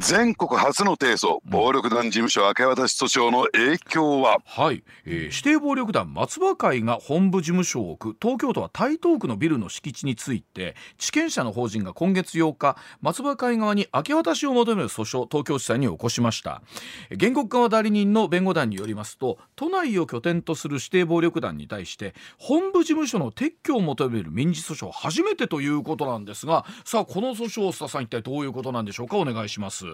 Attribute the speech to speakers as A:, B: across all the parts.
A: 全国初の提訴暴力団事務所明け渡し訴訟の影響は、
B: はい、えー、指定暴力団松葉会が本部事務所を置く東京都は台東区のビルの敷地について地権者の法人が今月8日松葉会側に明け渡しを求める訴訟東京地裁に起こしました。原告側代理人の弁護団によりますと都内を拠点とする指定暴力団に対して本部事務所の撤去を求める民事訴訟初めてということなんですがさあこの訴訟須田さん一体どういうことなんでしょうか？お願いします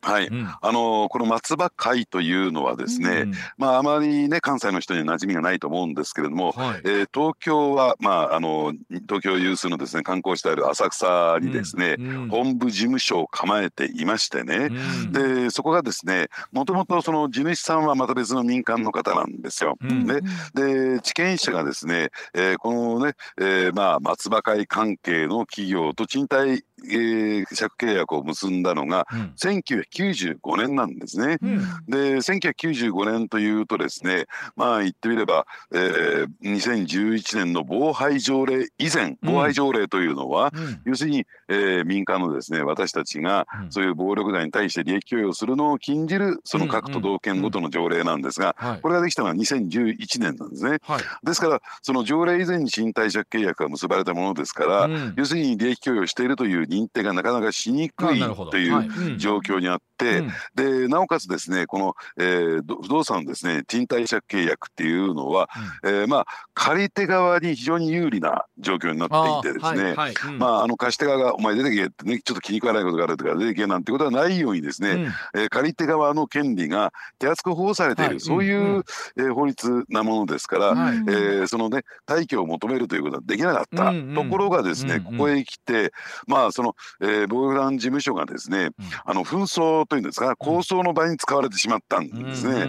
A: はい、うん、あのこの松葉会というのはですね、うん、まああまりね関西の人に馴染みがないと思うんですけれども、はい、えー、東京はまああの東京有数のですね観光地である浅草にですね、うん、本部事務所を構えていましてね、でそこがですねもともとその地主さんはまた別の民間の方なんですよ。ね、で地権者がですね、えー、このね、えー、まあ松葉会関係の企業と賃貸えー、借契約を結んだのが、1995年なんですね。うん、で1995年というとですねまあ言ってみれば、えー、2011年の防犯条例以前防犯条例というのは、うん、要するに、えー、民間のですね私たちがそういう暴力団に対して利益供与するのを禁じるその各都道府県ごとの条例なんですが、これができたのは2011年なんですね。はい、ですからその条例以前に賃貸借契約が結ばれたものですから、要するに利益供与しているという認定がなかなかしにくいという状況にあって、でなおかつですねこの、えー、不動産ですね賃貸借契約っていうのは、うん、えー、まあ借り手側に非常に有利な状況になっていてですね、はいはい。うん、まああの貸し手側がお前出てけってねちょっと気に食わないことがあるとか出てけなんてことはないようにですね、うん、えー、借り手側の権利が手厚く保護されている、はい、そういう、うん、えー、法律なものですから、はい、えー、そのね退去を求めるということはできなかった、ところがですね、ここへ来てまあその、えー、暴力団事務所がですね、あの紛争というんですか抗争の場に使われてしまったんですね。え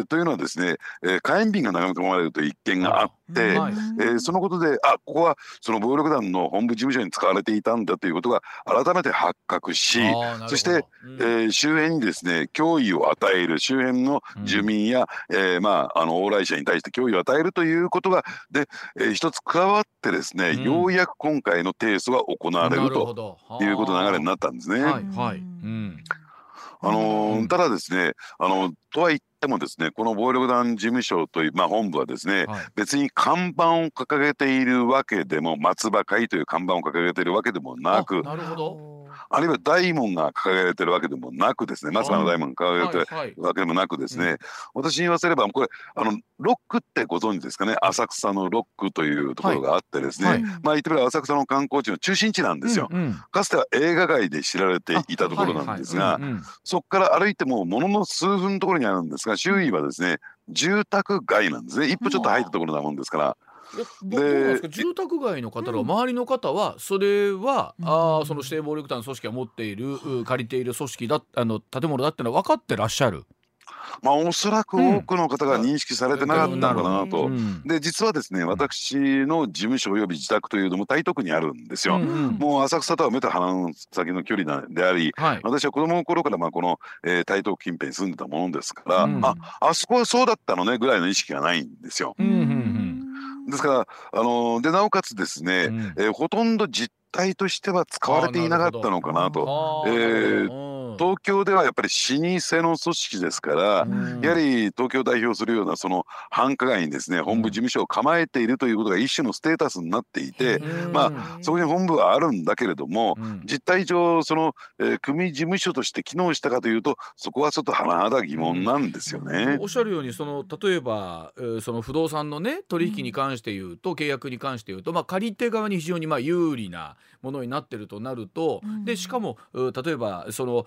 A: ー、というのはですね、えー、火炎瓶が投げ込まれるという一件があって、はい、えー、そのことであここはその暴力団の本部事務所に使われていたんだということが改めて発覚しそして、うん、えー、周辺にですね脅威を与える周辺の住民や、うん、えー、まあ、あの往来者に対して脅威を与えるということがで、えー、一つ加わってですね、うん、ようやく今回の提訴が行われるということの流れになったんですね。はい、はい。うん。あのー、ただですねあのとは言ってもですねこの暴力団事務所という、まあ、本部はですね、はい、別に看板を掲げているわけでも松葉会という看板を掲げているわけでもなくなるほどあるいは大門が掲げられてるわけでもなくですね。松葉の大門が掲げられてるわけでもなくですね、はいはい、私に言わせればこれあのロックってご存知ですかね。浅草のロックというところがあってですね、はい、まあ言ってみれば浅草の観光地の中心地なんですよ、うんうん、かつては映画街で知られていたところなんですが、そこから歩いてもものの数分のところにあるんですが周囲はですね住宅街なんですね一歩ちょっと入ったところなもん。ですから。
B: で住宅街の方の周りの方はそれは、うん、あその指定暴力団組織が持っている借りている組織だあの建物だってのは分かってらっしゃる。
A: まあ、おそらく多くの方が認識されてなかったのかなと、うん、で実はですね私の事務所および自宅というのも台東区にあるんですよ、うんうん、もう浅草とは目と鼻の先の距離であり、はい、私は子供の頃からまあこの、えー、台東区近辺に住んでたものですから、うん、ああそこはそうだったのねぐらいの意識がないんですよ。うんうんうんですからあのでなおかつですね、うん、えー、ほとんど実態としては使われていなかったのかなと。えー東京ではやっぱり老舗の組織ですから、やはり東京を代表するようなその繁華街にですね本部事務所を構えているということが一種のステータスになっていて、まあそこに本部はあるんだけれども、実態上その、えー、組事務所として機能したかというとそこはちょっと甚だ疑問なんですよね。
B: おっしゃるようにその例えば、えー、その不動産のね取引に関して言うと、契約に関して言うと、まあ、借り手側に非常にまあ有利なものになってるとなると、でしかも例えばその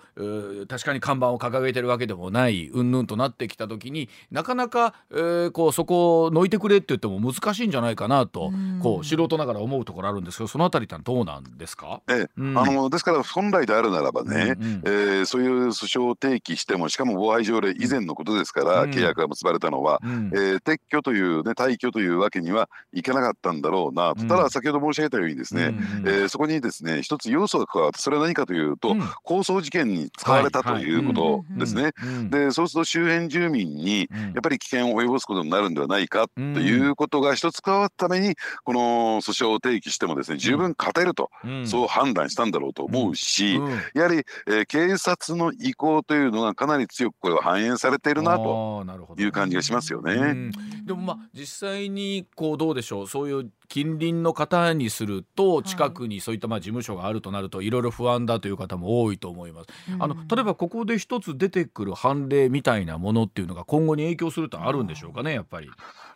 B: 確かに看板を掲げてるわけでもないうんぬんとなってきた時になかなか、えー、こうそこをのいてくれって言っても難しいんじゃないかなと、こう素人ながら思うところあるんですけどそのあたりってどうなんですか、
A: えうん、あのですから本来であるならばね、うんうん、えー、そういう訴訟を提起してもしかも防害条例以前のことですから、うん、契約が結ばれたのは、うん、えー、撤去という、ね、退去というわけにはいかなかったんだろうなと、ただ先ほど申し上げたようにですね、うんうん、えー、そこにですね一つ要素が加わってそれは何かというと、構想事件に使われたということですね。でそうすると周辺住民にやっぱり危険を及ぼすことになるんではないかということが一つ加わったためにこの訴訟を提起してもですね十分勝てると、そう判断したんだろうと思うし、やはり、えー、警察の意向というのがかなり強くこれは反映されているなという感じがしますよね。
B: でもまあ実際にこうどうでしょうそういう近隣の方にすると近くにそういったまあ事務所があるとなるといろいろ不安だという方も多いと思います。あの例えばここで一つ出てくる判例みたいなものっていうのが今後に影響するとあるんでしょうかねやっぱり。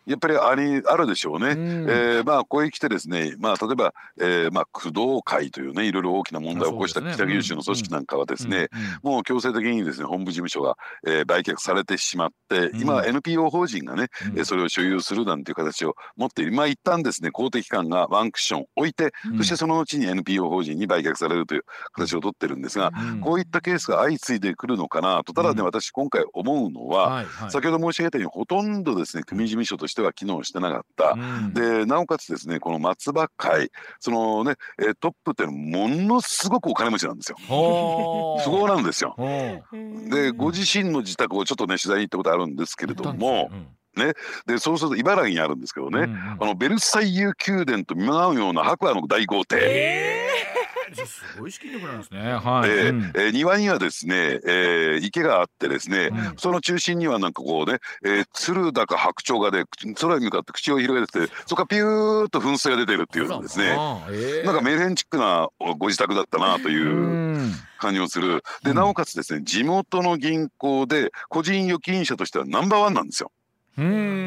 A: やっぱりありあるでしょうね。うん、えー、まあここへ来てですね、まあ例えば、えー、まあ工藤会というねいろいろ大きな問題を起こした北九州の組織なんかはですね、もう強制的にですね本部事務所が、えー、売却されてしまって、今 NPO 法人がね、うん、それを所有するなんていう形を持っている。まあ一旦ですね公的機関がワンクッション置いて、そしてその後に NPO 法人に売却されるという形を取ってるんですが、こういったケースが相次いでくるのかなと。ただね、私今回思うのは、先ほど申し上げたようにほとんどですね組事務所としては機能してなかった、うん、でなおかつですねこの松葉会そのねトップってものすごくお金持ちなんですよ。すごなんですよ。でご自身の自宅をちょっとね取材に行ったことあるんですけれども。ね、でそうすると茨城にあるんですけどね、うんうん、あのベルサイユ宮殿と見舞うような白亜の大豪邸。え
B: ーすごい資金力なんですね。はい。
A: えー、うん、えー、庭にはですね、えー、池があってですね、うん、その中心にはなんかこうね、えー、鶴だか白鳥がで、空に向かって口を広げてて、そこからピューッと噴水が出てるっていうんですね。えー、なんかメレンチックなご自宅だったなという感じをする。で、なおかつですね、地元の銀行で個人預金者としてはナンバーワンなんですよ。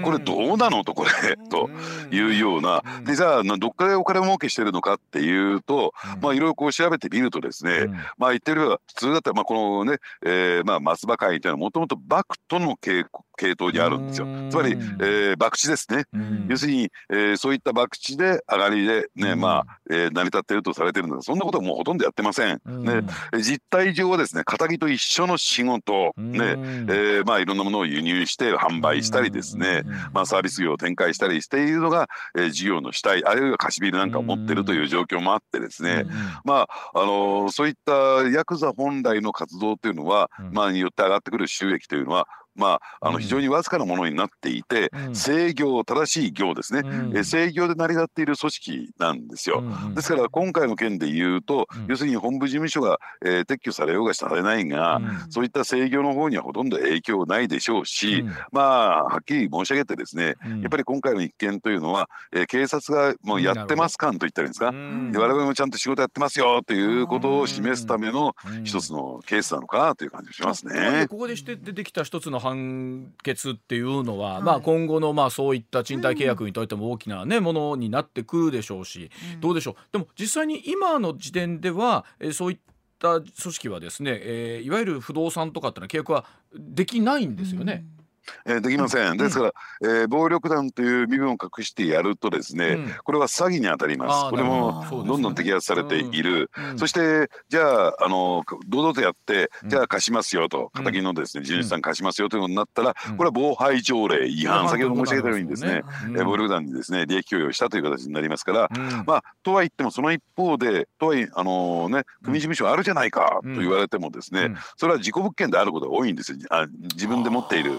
A: これどうなのとこれ。というような。でじゃあどっかでお金儲けしてるのかっていうとまあいろいろこう調べてみるとですねまあ言ってる普通だったらまあこのねえーまあ松葉会というのはもともとバクとの傾系統にあるんですよ。つまりえ博打ですね。要するにえそういった博打で上がりでねまあえ成り立っているとされてるんですそんなことはもうほとんどやってません。ね。実態上はですね仇と一緒の仕事。ね。えまあいろんなものを輸入して販売したりですですね、まあ、サービス業を展開したりしているのが、えー、事業の主体あるいは貸しビルなんかを持ってるという状況もあってですね、まああのー、そういったヤクザ本来の活動というのは、まあ、によって上がってくる収益というのはまあ、あの非常にわずかなものになっていて、うん、制御正しい業ですね、うん、え制御で成り立っている組織なんですよ、うん、ですから今回の件で言うと、要するに本部事務所が、えー、撤去されようがされないが、そういった制御の方にはほとんど影響ないでしょうし、まあはっきり申し上げてですね、やっぱり今回の一件というのは、えー、警察がもうやってます感と言ったらいいんですか、我々もちゃんと仕事やってますよということを示すための一つのケースなのかなという感じがしますね。
B: ここでして出てきた一つの判決っていうのは、はい、まあ、今後のまあそういった賃貸契約にとっても大きな、ね、ものになってくるでしょうし、うん、どうでしょう？でも実際に今の時点では、えー、そういった組織はですね、えー、いわゆる不動産とかってのは契約はできないんですよね。うん
A: えー、できません、ですから、えー、暴力団という身分を隠してやるとですね、うん、これは詐欺に当たります。これもど。んどん摘発されている、うん、そしてじゃああの堂々とやってじゃあ貸しますよと。敵のですね地主さん貸しますよということになったら、これは防廃条例違反、先ほど申し上げたようにですね、え暴力団にですね利益供与したという形になりますから、まあとは言ってもその一方でとはいえあのね組事務所あるじゃないかと言われてもですね、それは事故物件であることが多いんですよ。あ自分で持っている。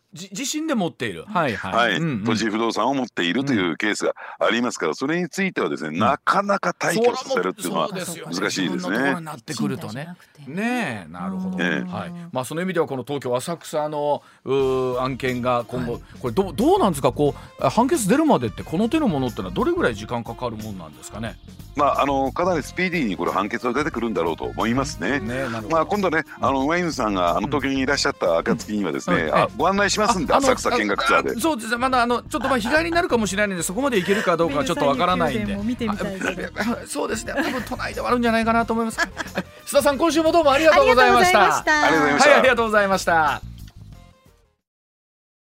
B: 自身で持っている、
A: はいはい、はい、土地不動産を持っているというケースがありますから、それについてはですね、なかなか退去させるっていうのは難しいですね。
B: なってくるとね。ね。なるほど、ね、はい。まあその意味ではこの東京浅草の案件が今後、これどうどうなんですか？こう判決出るまでってこの手のものってのはどれぐらい時間かかるもんなんですかね？
A: まああのかなりスピーディーにこれ判決は出てくるんだろうと思いますね。ねまあ今度ねあのワインさんがあの東京にいらっしゃった暁にはですね、あご案内しますんで浅草見学ツアーで。
B: そうですまだあのちょっとまあ日帰りになるかもしれないのでそこまで行けるかどうかはちょっとわからないんで。そうですね。多分都内ではあるんじゃないかなと思います。須田さん今週もどうもありがとうございました。
A: ありがとうございました、
B: はい、ありがとうございました